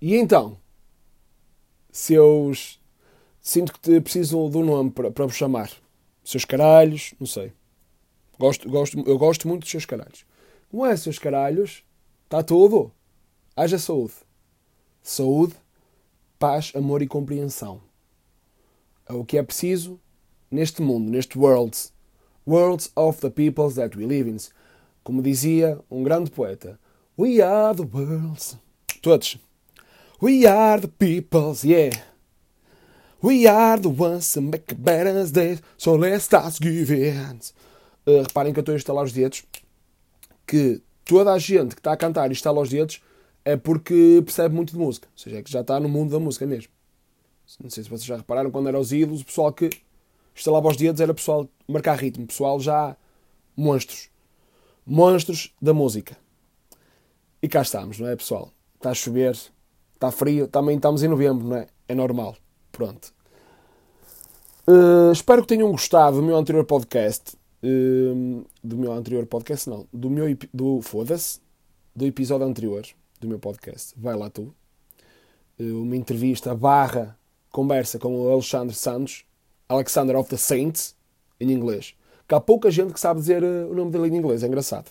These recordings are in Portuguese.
E então? Seus. Sinto que preciso de um nome para, para vos chamar. Seus caralhos, não sei. Gosto, gosto, eu gosto muito dos seus caralhos. Como é, seus caralhos? Está tudo? Haja saúde. Saúde, paz, amor e compreensão. É o que é preciso neste mundo, neste world. Worlds of the peoples that we live in. Como dizia um grande poeta. We are the worlds. Todos. We are the peoples, yeah. We are the ones who make a better day, so let's start giving. Uh, reparem que eu estou a instalar os dedos. Que toda a gente que está a cantar e instala os dedos é porque percebe muito de música. Ou seja, é que já está no mundo da música mesmo. Não sei se vocês já repararam, quando eram os ídolos, o pessoal que instalava os dedos era pessoal marcar ritmo. Pessoal já monstros. Monstros da música. E cá estamos, não é, pessoal? Está a chover, está frio, também estamos em novembro, não é? É normal. Pronto. Uh, espero que tenham gostado do meu anterior podcast. Uh, do meu anterior podcast, não. Do meu. Do, Foda-se. Do episódio anterior do meu podcast. Vai lá tu. Uh, uma entrevista barra conversa com o Alexandre Santos. Alexander of the Saints. Em inglês. Que há pouca gente que sabe dizer o nome dele em inglês. É engraçado.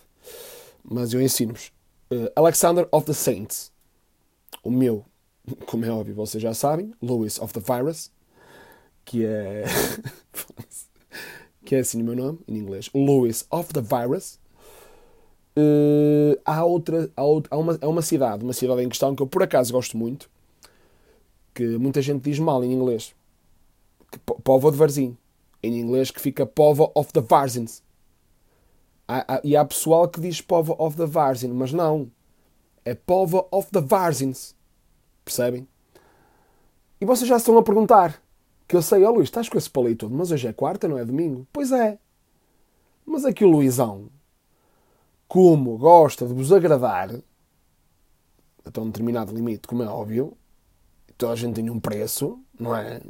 Mas eu ensino-vos. Alexander of the Saints. O meu como é óbvio, vocês já sabem, Lewis of the Virus, que é. que é assim o meu nome, em inglês. Lewis of the Virus. Uh, há outra. Há, outra, há, uma, há uma cidade, uma cidade em questão que eu por acaso gosto muito, que muita gente diz mal em inglês. Povo de Varzim. Em inglês que fica Povo of the Varzins. E há pessoal que diz Povo of the Varzin, mas não. É Povo of the Varzins. Percebem? E vocês já estão a perguntar. Que eu sei, ó oh, Luís, estás com esse palito todo, mas hoje é quarta, não é domingo? Pois é. Mas é que o Luizão, como gosta de vos agradar, até um determinado limite, como é óbvio, toda a gente tem um preço, não é?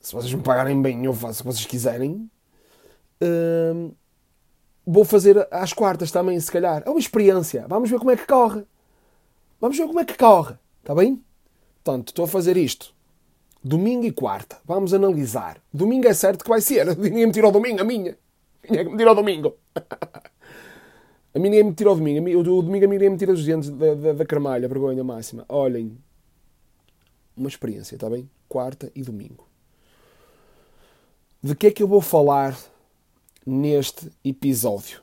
Se vocês me pagarem bem, eu faço o que vocês quiserem. Hum, vou fazer às quartas também, se calhar. É uma experiência. Vamos ver como é que corre. Vamos ver como é que corre. Está bem? Portanto, estou a fazer isto. Domingo e quarta. Vamos analisar. Domingo é certo que vai ser. Ninguém me tirou domingo, a minha. Ninguém me tirou domingo. A mim ninguém me tirou domingo. O domingo a mim ninguém me tira os dentes da, da, da cremalha, vergonha máxima. Olhem. Uma experiência, está bem? Quarta e domingo. De que é que eu vou falar neste episódio?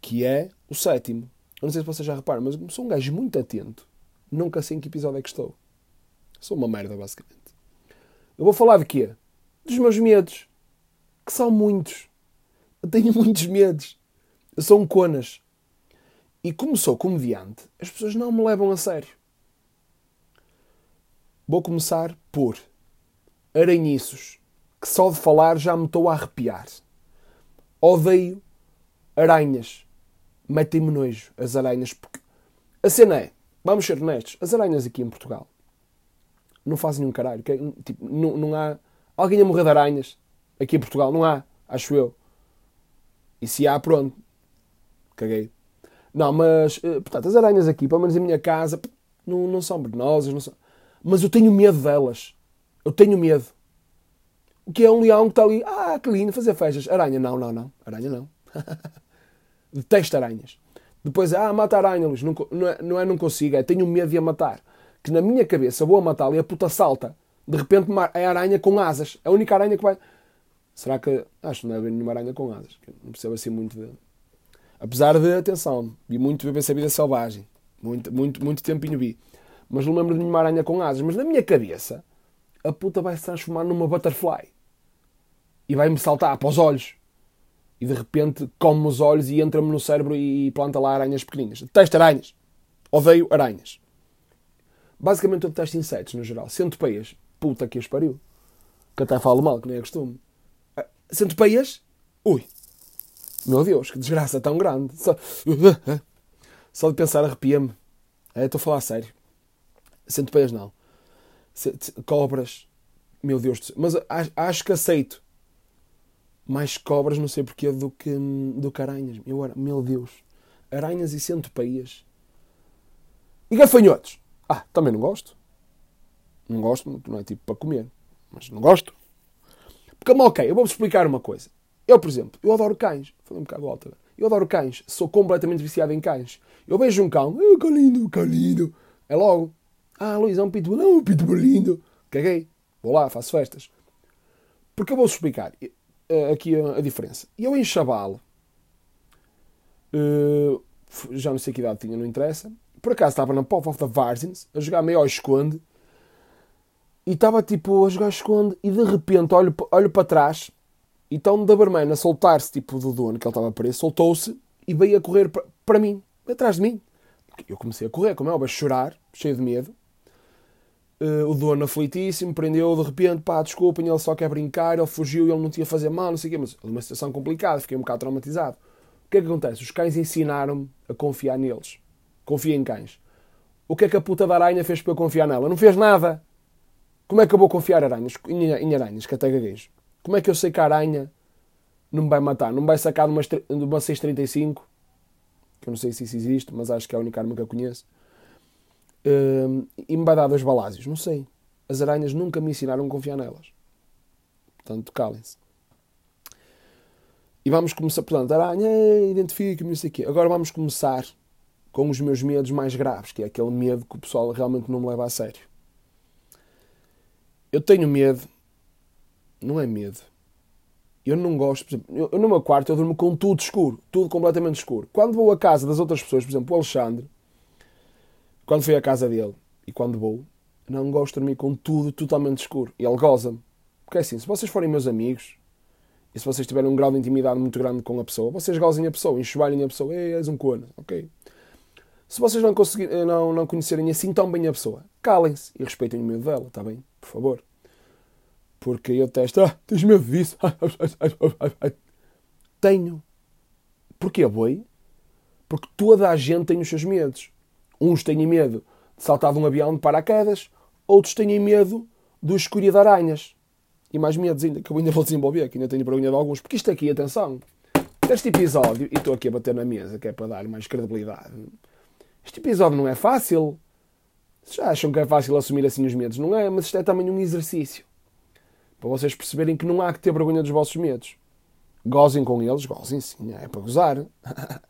Que é o sétimo. Eu não sei se vocês já reparam, mas sou um gajo muito atento Nunca sei em que episódio é que estou. Sou uma merda, basicamente. Eu vou falar de quê? Dos meus medos. Que são muitos. Eu tenho muitos medos. Eu sou um conas. E como sou comediante, as pessoas não me levam a sério. Vou começar por aranhiços, que só de falar já me estou a arrepiar. Odeio aranhas. Metem-me nojo as aranhas, porque a cena é, Vamos ser honestos, as aranhas aqui em Portugal não fazem nenhum caralho. Tipo, não, não há. Alguém a morrer de aranhas aqui em Portugal? Não há, acho eu. E se há, pronto. Caguei. Não, mas, eh, portanto, as aranhas aqui, pelo menos em minha casa, não, não são venenosas, não são. Mas eu tenho medo delas. Eu tenho medo. O que é um leão que está ali, ah, que lindo, fazer festas. Aranha, não, não, não. Aranha, não. Detesto aranhas. Depois, ah, mata aranha, Luís. Não, não, é, não é não consigo, é tenho medo de a matar. Que na minha cabeça vou a matá-la e a puta salta. De repente é aranha com asas. É a única aranha que vai. Será que. Acho que não é nenhuma aranha com asas. Não percebo assim muito de. Apesar de, atenção, vi muito BBC Vida Selvagem. Muito, muito, muito tempinho vi. Mas não lembro de nenhuma aranha com asas. Mas na minha cabeça, a puta vai se transformar numa butterfly. E vai-me saltar para os olhos e de repente come-me os olhos e entra-me no cérebro e planta lá aranhas pequeninas. Detesto aranhas. Odeio aranhas. Basicamente eu detesto insetos no geral. Centopeias. Puta que as pariu. Que até falo mal, que nem é costume. Ah, centopeias? Ui. Meu Deus, que desgraça tão grande. Só, Só de pensar arrepia-me. É, estou a falar a sério. Centopeias não. Cobras. Meu Deus do céu. Mas acho que aceito mais cobras, não sei porquê, do que, do que aranhas. Eu, meu Deus. Aranhas e centopeias. E gafanhotos. Ah, também não gosto. Não gosto, não é tipo para comer. Mas não gosto. Porque, ok, eu vou-vos explicar uma coisa. Eu, por exemplo, eu adoro cães. Falei um bocado alto. Eu adoro cães. Sou completamente viciado em cães. Eu vejo um cão. Oh, que lindo, que lindo. É logo. Ah, Luís, é um pitbull. Não, um pitbull lindo. Caguei. Vou lá, faço festas. Porque eu vou explicar eh, aqui a, diferença. Eu em Chabal, uh, já não sei que idade tinha, não interessa. Por acaso estava na Pop of the Varzins, a jogar meio ao esconde. E estava tipo a jogar esconde e de repente olho, olho para trás e está um Doberman a soltar-se tipo do dono que ele estava preso, soltou-se e veio a correr para mim, atrás de mim. Eu comecei a correr, como é óbvio, a chorar, cheio de medo. Uh, o dono aflitíssimo, prendeu de repente, pá, desculpem, ele só quer brincar, ele fugiu, ele não tinha fazer mal, não sei o quê, mas uma situação complicada, fiquei um bocado traumatizado. O que é que acontece? Os cães ensinaram-me a confiar neles. Confia em cães. O que é que a puta da aranha fez para eu confiar nela? Não fez nada. Como é que eu vou confiar aranhas, em aranhas, que até gaguejo? Como é que eu sei que a aranha não me vai matar? Não me vai sacar de uma, de uma 635? Que eu não sei se isso existe, mas acho que é a única arma que eu conheço. Uh, dar dois balásios. Não sei. As aranhas nunca me ensinaram a confiar nelas. Portanto, calem-se. E vamos começar, portanto, aranha, identifica-me, não sei o quê. Agora vamos começar com os meus medos mais graves, que é aquele medo que o pessoal realmente não me leva a sério. Eu tenho medo, não é medo. Eu não gosto, por exemplo, eu, no meu quarto eu durmo com tudo escuro, tudo completamente escuro. Quando vou à casa das outras pessoas, por exemplo, o Alexandre, quando fui à casa dele e quando vou, não gosto de dormir com tudo totalmente escuro. E ele goza-me. Porque é assim, se vocês forem meus amigos e se vocês tiverem um grau de intimidade muito grande com a pessoa, vocês gozem a pessoa, enxovalhem a pessoa, ei, és um corno, ok? Se vocês não, conseguir, eh, não, não conhecerem assim tão bem a pessoa, calem-se e respeitem o medo dela, está bem? Por favor. Porque eu testo, ah, tens medo disso? Tenho. Porquê, boi? Porque toda a gente tem os seus medos. Uns têm medo de saltar de um avião de paraquedas, outros têm medo do escuridão de aranhas. E mais medos ainda, que eu ainda vou desenvolver, que ainda tenho vergonha de alguns. Porque isto aqui, atenção, este episódio, e estou aqui a bater na mesa, que é para dar mais credibilidade. Este episódio não é fácil. Vocês já acham que é fácil assumir assim os medos? Não é, mas isto é também um exercício. Para vocês perceberem que não há que ter vergonha dos vossos medos. Gozem com eles, gozem sim, é para gozar.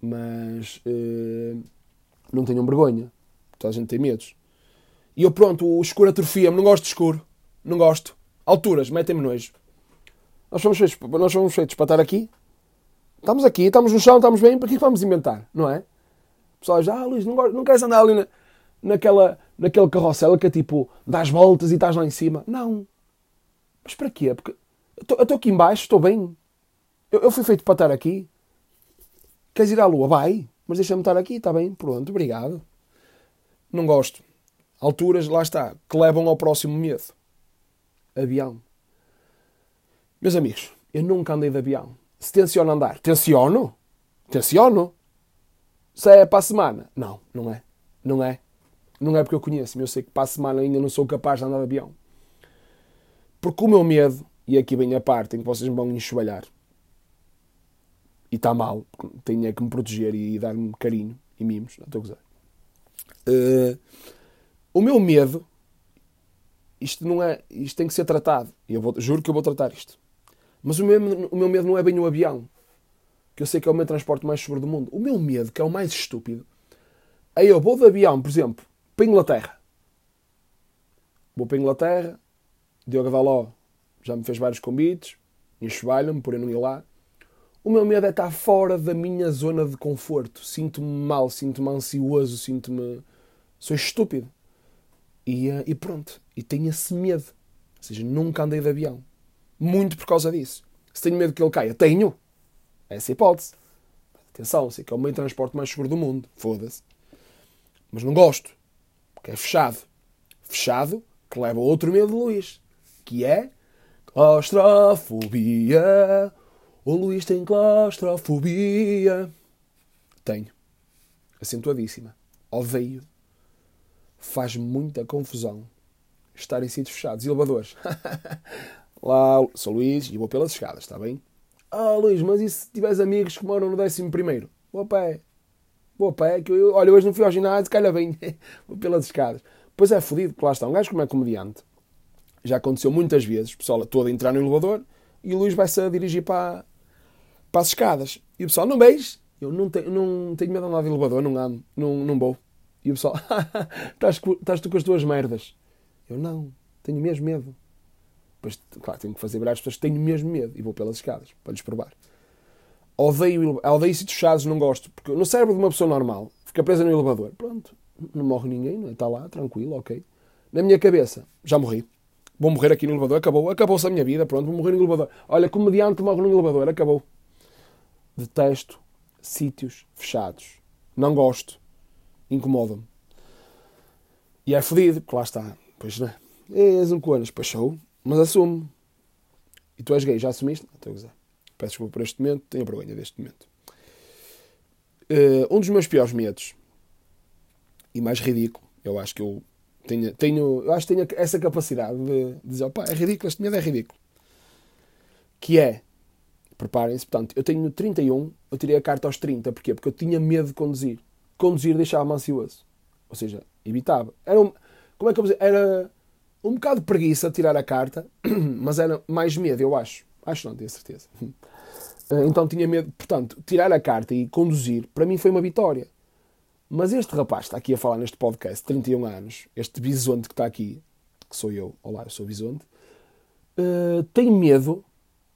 mas uh, não tenham vergonha. Toda a gente tem medos. E eu, pronto, o escuro atrofia-me, não gosto de escuro. Não gosto. Alturas, metem-me nojo. Nós fomos, feitos, nós fomos feitos para estar aqui. Estamos aqui, estamos no chão, estamos bem. Para que vamos inventar? Não é? O pessoal diz, ah, Luís, não, não queres andar ali na, naquela, naquele carrossel que é tipo, dás voltas e estás lá em cima. Não. Mas para quê? Porque eu estou aqui embaixo, estou bem. Eu, eu fui feito para estar aqui. Queres ir à lua? Vai. Mas deixa-me estar aqui, está bem? Pronto, obrigado. Não gosto. Alturas, lá está, que levam ao próximo medo. Avião. Meus amigos, eu nunca andei de avião. Se tenciono andar, tenciono? Tenciono? Se é para a semana? Não, não é. Não é. Não é porque eu conheço, mas eu sei que para a semana ainda não sou capaz de andar de avião. Porque o meu medo, e aqui vem a parte em que vocês me vão enxovalhar, e está mal, tenho é que me proteger e dar-me carinho e mimos, não estou a gozar. Uh, o meu medo, isto não é, isto tem que ser tratado, e eu vou, juro que eu vou tratar isto. Mas o meu, o meu medo não é bem o avião, que eu sei que é o meu transporte mais seguro do mundo. O meu medo, que é o mais estúpido, é eu vou de avião, por exemplo, para a Inglaterra. Vou para a Inglaterra, Diogo Daló já me fez vários convites, enxovalham-me por eu não ir lá. O meu medo é estar fora da minha zona de conforto. Sinto-me mal, sinto-me ansioso, sinto-me. Sou estúpido. E, eh, e pronto. E tenho esse medo. Ou seja, nunca andei de avião. Muito por causa disso. Se tenho medo que ele caia, tenho. Essa é a hipótese. Atenção, sei que é o meio de transporte mais seguro do mundo. Foda-se. Mas não gosto. Porque é fechado. Fechado que leva a outro medo de Luís. Que é claustrofobia. O Luís tem claustrofobia. Tenho. Acentuadíssima. Odeio. Faz muita confusão estar em sítios fechados. Elevadores. Lá, sou Luís e vou pelas escadas, está bem? Ah, Luís, mas e se tiveres amigos que moram no décimo primeiro? Vou a pé. vou a pé, que eu, olha, hoje não fui ao ginásio, calha bem, vou pelas escadas. Pois é, fodido, porque lá está, um gajo como é comediante, já aconteceu muitas vezes, pessoal todo a entrar no elevador e o Luís vai-se a dirigir para, para as escadas. E o pessoal, não beijo, eu não tenho, não tenho medo de andar de elevador, não ando, não, não vou. E o pessoal, estás, estás tu com as tuas merdas. Eu não, tenho mesmo medo. Depois, claro, tenho que fazer virar as pessoas tenho mesmo medo e vou pelas escadas para lhes provar. Odeio, odeio sítios fechados, não gosto. Porque no cérebro de uma pessoa normal, fica presa no elevador. Pronto, não morre ninguém, não é? está lá, tranquilo, ok. Na minha cabeça, já morri. Vou morrer aqui no elevador, acabou. Acabou-se a minha vida, pronto, vou morrer no elevador. Olha, comediante morre no elevador, acabou. Detesto sítios fechados. Não gosto. Incomoda-me. E é fodido, porque lá está. Pois não é? És um coanas, pois sou, mas assumo. E tu és gay, já assumiste? Não, estou a gozar. Peço desculpa por este momento, tenho vergonha deste momento. Uh, um dos meus piores medos, e mais ridículo, eu acho que eu tenho, tenho, eu acho que tenho essa capacidade de, dizer, opá, é ridículo, este medo é ridículo. Que é, preparem-se, portanto, eu tenho 31, eu tirei a carta aos 30, porquê? Porque eu tinha medo de conduzir. Conduzir deixava-me ansioso. Ou seja, evitava. Era um, como é que eu vou dizer? Era um bocado de preguiça tirar a carta, mas era mais medo, eu acho. Acho não, tenho certeza. Então tinha medo. Portanto, tirar a carta e conduzir, para mim foi uma vitória. Mas este rapaz está aqui a falar neste podcast, 31 anos, este bisonte que está aqui, que sou eu, olá, eu sou bisonte, uh, tem medo,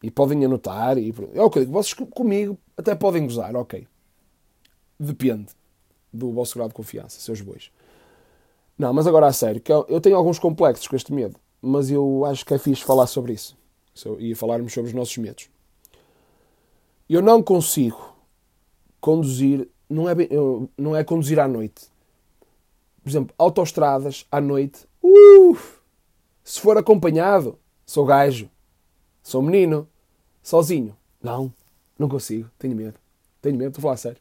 e podem anotar, e, é o que eu digo, vocês comigo até podem gozar, ok. Depende do vosso grau de confiança, seus bois. Não, mas agora a sério, que eu tenho alguns complexos com este medo, mas eu acho que é fixe falar sobre isso e falarmos sobre os nossos medos. Eu não consigo conduzir, não é, bem, não é conduzir à noite. Por exemplo, autoestradas à noite, uh, se for acompanhado, sou gajo, sou menino, sozinho. Não, não consigo, tenho medo. Tenho medo, estou a falar sério.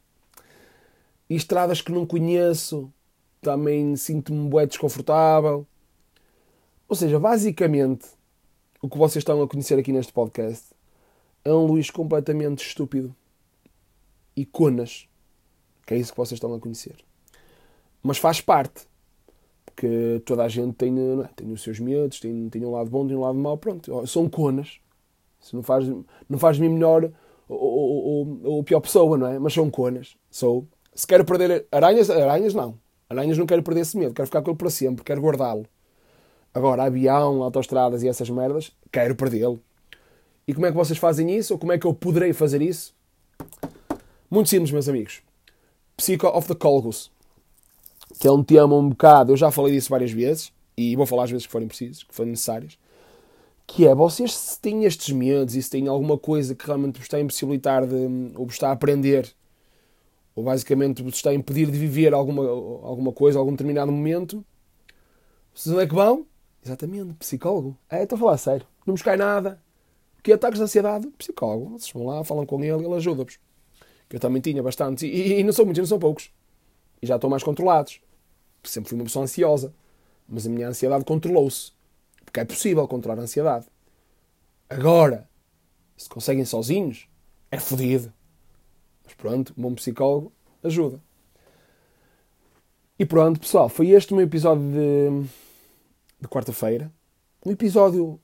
E estradas que não conheço, também sinto-me bué desconfortável. Ou seja, basicamente, o que vocês estão a conhecer aqui neste podcast é um Luís completamente estúpido e conas, que é isso que vocês estão a conhecer. Mas faz parte, porque toda a gente tem, é? tem os seus medos, tem, tem um lado bom, tem um lado mau, pronto, são conas. Isso não faz, não faz me melhor ou, ou, ou, pior pessoa, não é? Mas são conas. Sou. Se quero perder aranhas, aranhas não. Aranhas não quero perder esse medo, quero ficar com ele para sempre, quero guardá-lo. Agora, avião, autoestradas e essas merdas, quero perdê-lo. E como é que vocês fazem isso? Ou como é que eu poderei fazer isso? Muito simples, meus amigos. Psycho of the Colgus. Que é um tema um bocado, eu já falei disso várias vezes, e vou falar às vezes que forem precisas, que forem necessárias. Que é, vocês se têm estes medos e se têm alguma coisa que realmente vos está a impossibilitar de, ou vos está a aprender ou basicamente vos está a impedir de viver alguma, alguma coisa, algum determinado momento, vocês onde é que vão? Exatamente, psicólogo. É, estou a falar sério. Não vos cai nada. Que ataques de ansiedade? Psicólogo. Vocês vão lá, falam com ele e ele ajuda-vos. Que eu também tinha bastante. E, e, não são muitos, não são poucos. E já estão mais controlados. Sempre fui uma pessoa ansiosa. Mas a minha ansiedade controlou-se. Porque é possível controlar a ansiedade. Agora, se conseguem sozinhos, é fodido. Mas pronto, um bom psicólogo ajuda. E pronto, pessoal, foi este o meu episódio de, de quarta-feira. Um episódio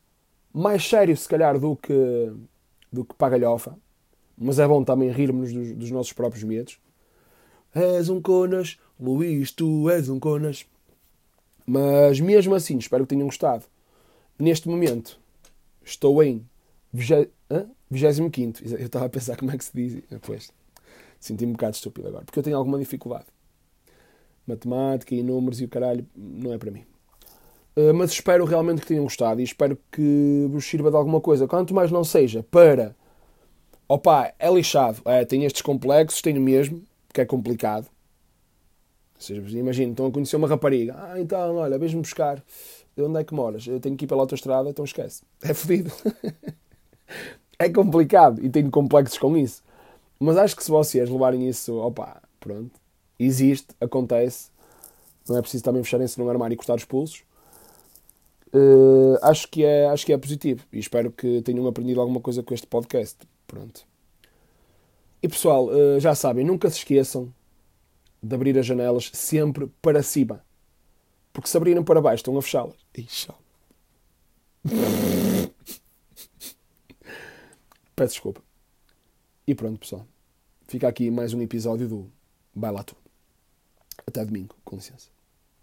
mais sério, se calhar, do que, do que para. Mas é bom também rirmos dos, dos nossos próprios medos. És um conas, Luís, tu és um conas. Mas mesmo assim, espero que tenham gostado. Neste momento, estou em 25. Eu estava a pensar como é que se diz. Depois. Senti-me um bocado estúpido agora, porque eu tenho alguma dificuldade. Matemática e números e o caralho não é para mim. Uh, mas espero realmente que tenham gostado e espero que vos sirva de alguma coisa. Quanto mais não seja para. Opa, é lixado. É, tenho estes complexos, tenho mesmo, que é complicado. Ou seja, imagina, estão a conhecer uma rapariga. Ah, então, olha, vês-me buscar. Onde é que moras? Eu tenho que ir pela autostrada, então esquece. É fodido. é complicado e tenho complexos com isso. Mas acho que se vocês levarem isso, opa, pronto, existe, acontece, não é preciso também fecharem-se num armário e cortar os pulsos. Uh, acho, que é, acho que é positivo e espero que tenham aprendido alguma coisa com este podcast. Pronto. E pessoal, uh, já sabem, nunca se esqueçam de abrir as janelas sempre para cima. Porque se abrirem para baixo, estão a fechá-las. Peço desculpa. E pronto, pessoal. Fica aqui mais um episódio do Vai lá tu. Até domingo, com licença.